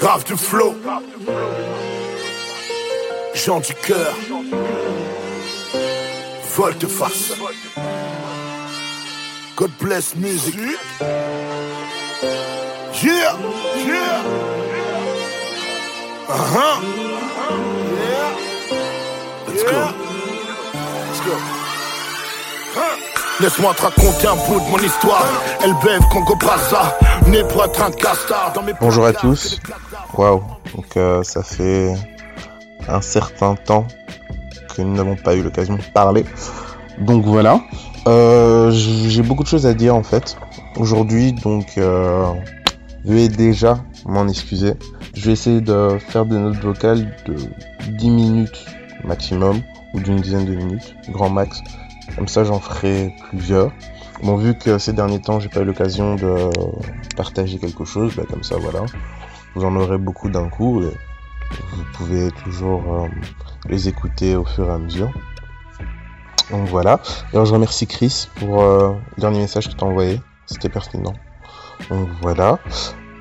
Grave du flow. Jean du cœur. Volte-face. God bless music. Yeah, yeah. Uh-huh. Yeah. Let's go. Let's go. Laisse-moi te raconter un bout de mon histoire. Elle bève Congo Brazza, né pour être un castard. Dans mes Bonjour à tous. Donc euh, ça fait un certain temps que nous n'avons pas eu l'occasion de parler. Donc voilà. Euh, J'ai beaucoup de choses à dire en fait aujourd'hui. Donc euh, veuillez déjà m'en excuser. Je vais essayer de faire des notes vocales de 10 minutes maximum ou d'une dizaine de minutes, grand max. Comme ça, j'en ferai plusieurs. Bon, vu que ces derniers temps, j'ai pas eu l'occasion de partager quelque chose, bah, comme ça, voilà. Vous en aurez beaucoup d'un coup et vous pouvez toujours euh, les écouter au fur et à mesure. Donc voilà. Alors, je remercie Chris pour euh, le dernier message que tu as envoyé. C'était pertinent. Donc voilà.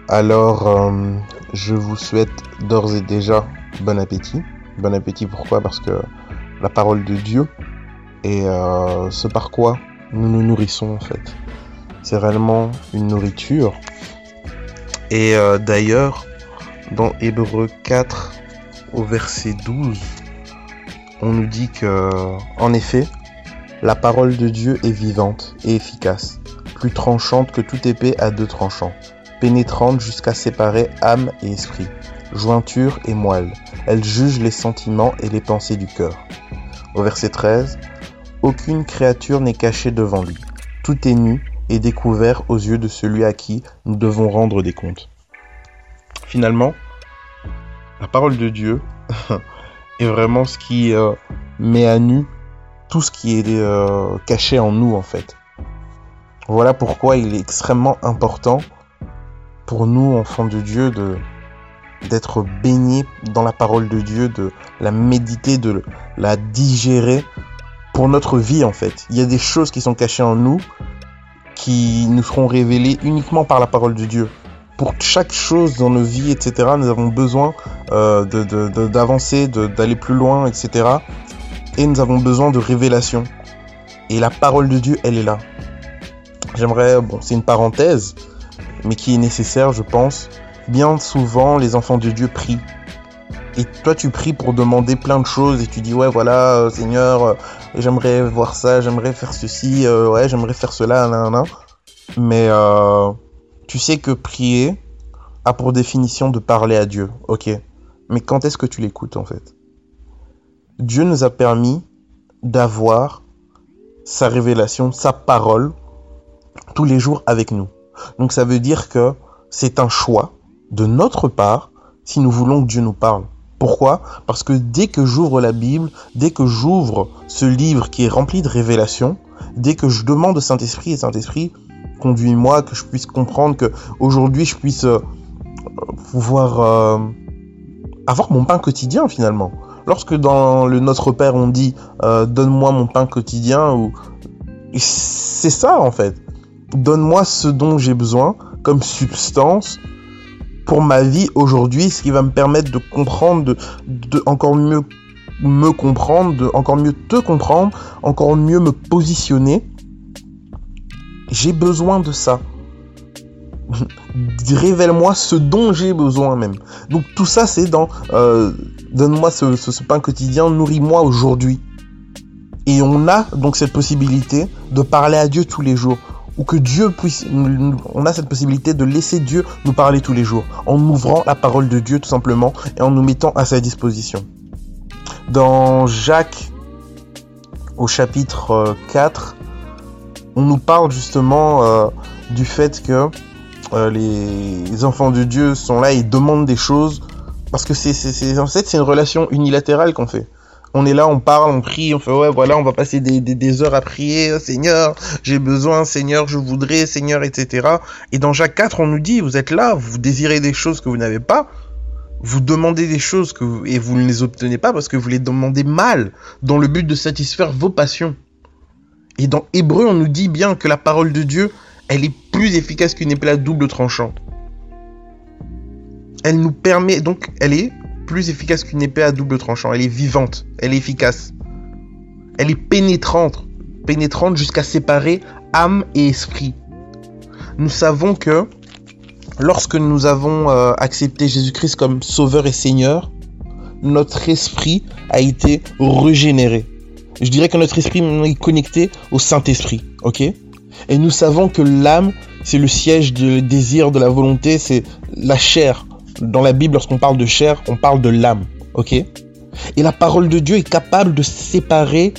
Alors, euh, je vous souhaite d'ores et déjà bon appétit. Bon appétit, pourquoi? Parce que la parole de Dieu et ce par quoi nous nous nourrissons en fait. C'est réellement une nourriture. Et d'ailleurs, dans Hébreu 4 au verset 12, on nous dit que, en effet, la parole de Dieu est vivante et efficace, plus tranchante que toute épée à deux tranchants, pénétrante jusqu'à séparer âme et esprit, jointure et moelle. Elle juge les sentiments et les pensées du cœur. Au verset 13, aucune créature n'est cachée devant lui. Tout est nu et découvert aux yeux de celui à qui nous devons rendre des comptes. Finalement, la parole de Dieu est vraiment ce qui euh, met à nu tout ce qui est euh, caché en nous en fait. Voilà pourquoi il est extrêmement important pour nous, enfants de Dieu, d'être baignés dans la parole de Dieu, de la méditer, de la digérer pour notre vie en fait. Il y a des choses qui sont cachées en nous qui nous seront révélées uniquement par la parole de Dieu. Pour chaque chose dans nos vies, etc., nous avons besoin euh, d'avancer, d'aller plus loin, etc. Et nous avons besoin de révélation. Et la parole de Dieu, elle est là. J'aimerais, bon, c'est une parenthèse, mais qui est nécessaire, je pense. Bien souvent, les enfants de Dieu prient et toi tu pries pour demander plein de choses et tu dis ouais voilà euh, Seigneur euh, j'aimerais voir ça j'aimerais faire ceci ouais j'aimerais faire cela nan, nan. mais tu sais que prier a pour définition de parler à Dieu ok. Mais quand est-ce que tu l'écoutes en fait? Dieu nous a permis d'avoir sa révélation sa parole tous les jours avec nous. Donc ça veut dire que c'est un choix de notre part si nous voulons que Dieu nous parle. Pourquoi? Parce que dès que j'ouvre la Bible, dès que j'ouvre ce livre qui est rempli de révélations, dès que je demande au Saint-Esprit, et Saint-Esprit, conduis-moi, que je puisse comprendre, que aujourd'hui je puisse euh, pouvoir euh, avoir mon pain quotidien finalement. Lorsque dans le Notre Père on dit euh, donne-moi mon pain quotidien, ou c'est ça en fait. Donne-moi ce dont j'ai besoin comme substance pour ma vie aujourd'hui, ce qui va me permettre de comprendre, de encore mieux me comprendre, de encore mieux te comprendre, encore mieux me positionner. J'ai besoin de ça. Révèle-moi ce dont j'ai besoin même. Donc tout ça c'est dans euh, donne-moi ce, ce, pain quotidien, nourris-moi aujourd'hui. Et on a donc cette possibilité de parler à Dieu tous les jours ou que Dieu puisse, on a cette possibilité de laisser Dieu nous parler tous les jours, en ouvrant la parole de Dieu tout simplement et en nous mettant à sa disposition. Dans Jacques, au chapitre 4, euh, on nous parle justement euh, du fait que euh, les enfants de Dieu sont là et demandent des choses parce que c'est en c'est une relation unilatérale qu'on fait on est là, on parle, on prie, on fait ouais voilà, on va passer des, heures à prier, Seigneur, j'ai besoin, Seigneur, je voudrais, Seigneur, etc. Et dans Jacques 4, on nous dit, vous êtes là, vous désirez des choses que vous n'avez pas, vous demandez des choses que et vous ne les obtenez pas parce que vous les demandez mal, dans le but de satisfaire vos passions. Et dans Hébreu, on nous dit bien que la parole de Dieu, elle est plus efficace qu'une épée à double tranchante. Elle nous permet, donc elle est plus efficace qu'une épée à double tranchant. Elle est vivante, elle est efficace. Elle est pénétrante, pénétrante jusqu'à séparer âme et esprit. Nous savons que lorsque nous avons euh, accepté Jésus-Christ comme Sauveur et Seigneur, notre esprit a été régénéré. Je dirais que notre esprit est connecté au Saint-Esprit, ok? Et nous savons que l'âme, c'est le siège du désir, de la volonté, c'est la chair. Dans la Bible, lorsqu'on parle de chair, on parle de l'âme, ok? Et la parole de Dieu est capable de séparer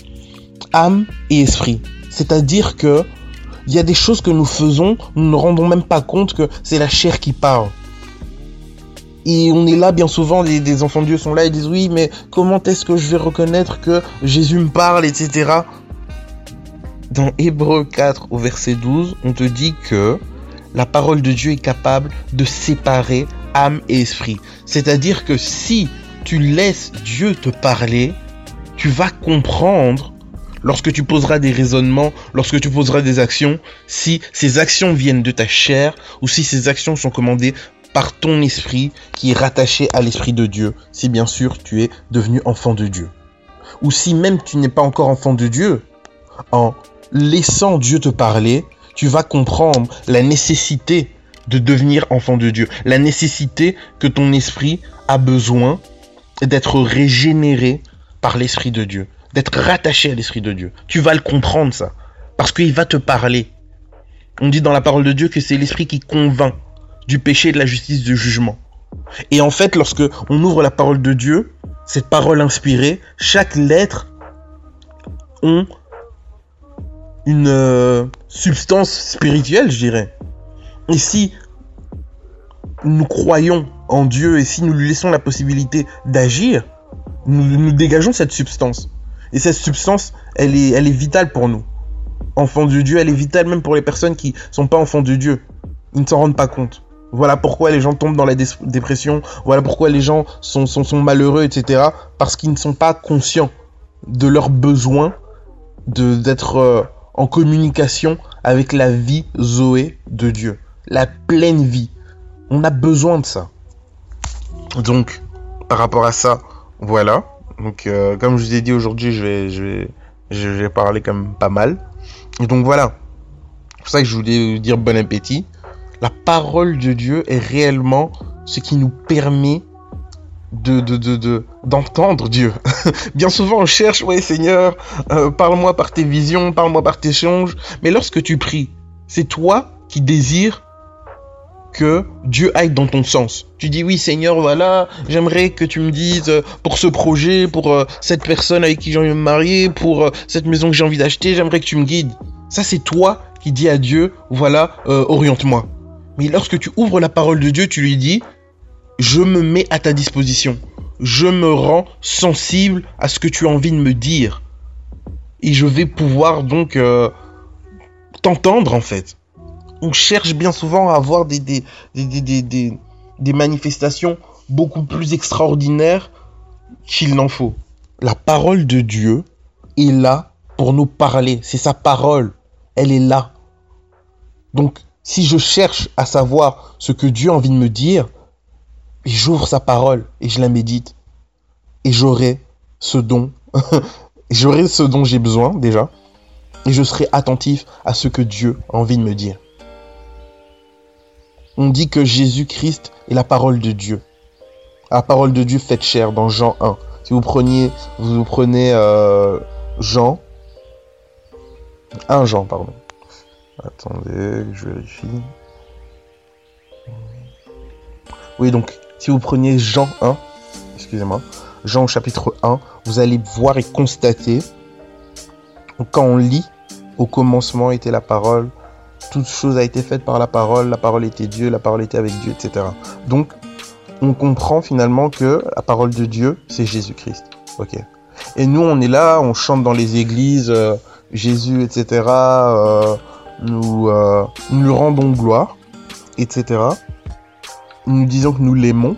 âme et esprit. C'est-à-dire que il y a des choses que nous faisons, nous ne rendons même pas compte que c'est la chair qui parle. Et on est là, bien souvent, des enfants de Dieu sont là et disent oui, mais comment est-ce que je vais reconnaître que Jésus me parle, etc. Dans Hébreu 4 au verset 12, on te dit que la parole de Dieu est capable de séparer âme et esprit. C'est-à-dire que si tu laisses Dieu te parler, tu vas comprendre lorsque tu poseras des raisonnements, lorsque tu poseras des actions, si ces actions viennent de ta chair ou si ces actions sont commandées par ton esprit qui est rattaché à l'esprit de Dieu, si bien sûr tu es devenu enfant de Dieu. Ou si même tu n'es pas encore enfant de Dieu, en laissant Dieu te parler, tu vas comprendre la nécessité de devenir enfant de Dieu, la nécessité que ton esprit a besoin d'être régénéré par l'esprit de Dieu, d'être rattaché à l'esprit de Dieu. Tu vas le comprendre ça, parce qu'il va te parler. On dit dans la parole de Dieu que c'est l'esprit qui convainc du péché, de la justice, du jugement. Et en fait, lorsque on ouvre la parole de Dieu, cette parole inspirée, chaque lettre ont une euh, substance spirituelle, je dirais. Et si nous croyons en Dieu et si nous lui laissons la possibilité d'agir, nous, dégageons cette substance. Et cette substance, elle est, vitale pour nous. Enfants de Dieu, elle est vitale même pour les personnes qui sont pas enfants de Dieu. Ils ne s'en rendent pas compte. Voilà pourquoi les gens tombent dans la dépression, voilà pourquoi les gens sont, sont, malheureux, etc. Parce qu'ils ne sont pas conscients de leurs besoins d'être euh, en communication avec la vie Zoé de Dieu. La pleine vie. On a besoin de ça. Donc, par rapport à ça, voilà. Donc, euh, comme je vous ai dit aujourd'hui, je vais, je, vais, je vais parler comme pas mal. Et donc voilà. C'est pour ça que je voulais vous dire bon appétit la parole de Dieu est réellement ce qui nous permet de d'entendre Dieu. Bien souvent on cherche, ouais Seigneur, euh, parle-moi par tes visions, parle-moi par tes songes. Mais lorsque tu pries, c'est toi qui désires que Dieu aille dans ton sens. Tu dis oui Seigneur, voilà, j'aimerais que tu me dises euh, pour ce projet, pour euh, cette personne avec qui j'ai envie de me marier, pour cette maison que j'ai envie d'acheter, j'aimerais que tu me guides. Ça c'est toi qui dis à Dieu, voilà, oriente-moi. Mais lorsque tu ouvres la parole de Dieu, tu lui dis, je me mets à ta disposition. Je me rends sensible à ce que tu as envie de me dire. Et je vais pouvoir donc euh, t'entendre en fait. On cherche bien souvent à avoir des, des, manifestations beaucoup plus extraordinaires qu'il n'en faut. La parole de Dieu est là pour nous parler. C'est sa parole. Elle est là. Donc, si je cherche à savoir ce que Dieu a envie de me dire, j'ouvre sa parole et je la médite. Et j'aurai ce j'aurai ce dont j'ai besoin déjà. Et je serai attentif à ce que Dieu a envie de me dire. On dit que Jésus-Christ est la parole de Dieu. La parole de Dieu faite chair dans Jean 1. Si vous preniez, vous prenez euh, Jean, 1 Jean, pardon. Attendez, je vérifie. Oui, donc, si vous preniez Jean 1, excusez-moi, Jean chapitre 1, vous allez voir et constater, quand on lit, au commencement était la parole, toute chose a été faite par la parole, la parole était Dieu, la parole était avec Dieu, etc. Donc, on comprend finalement que la parole de Dieu, c'est Jésus-Christ. Ok. Et nous, on est là, on chante dans les églises, euh, Jésus, etc. nous, euh, nous lui rendons gloire, etc. Nous disons que nous l'aimons.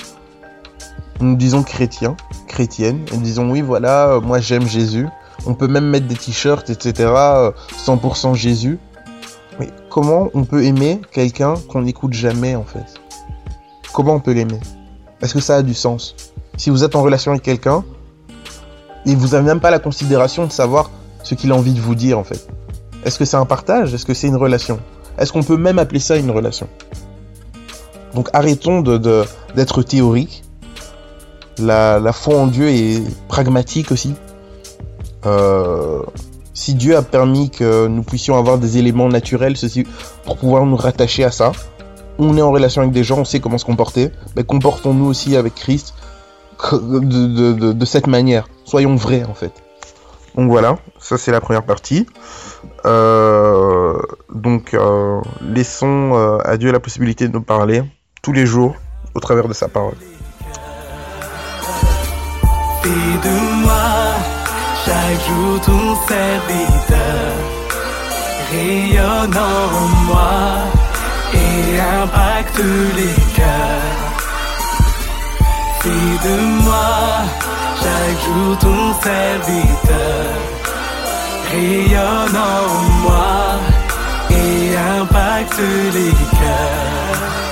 Nous disons chrétien, chrétienne. Et nous disons oui, voilà, euh, moi j'aime Jésus. On peut même mettre des t-shirts, etc. 100% euh, Jésus. Mais comment on peut aimer quelqu'un qu'on n'écoute jamais en fait? Comment on peut l'aimer? Est-ce que ça a du sens? Si vous êtes en relation avec quelqu'un et vous n'avez même pas la considération de savoir ce qu'il a envie de vous dire en fait. Est-ce que c'est un partage? Est-ce que c'est une relation? Est-ce qu'on peut même appeler ça une relation? Donc arrêtons de, d'être théorique. La, foi en Dieu est pragmatique aussi. Euh, si Dieu a permis que nous puissions avoir des éléments naturels ceci, pour pouvoir nous rattacher à ça, on est en relation avec des gens, on sait comment se comporter, mais comportons-nous aussi avec Christ de, cette manière. Soyons vrais en fait. Donc voilà, ça c'est la première partie. Euh, donc euh, laissons euh, à Dieu la possibilité de nous parler tous les jours au travers de sa parole. de moi, chaque jour ton serviteur, rayonnant moi et impacte les cœurs. Fais de moi chaque jour ton serviteur, rayonne en moi et impacte les cœurs.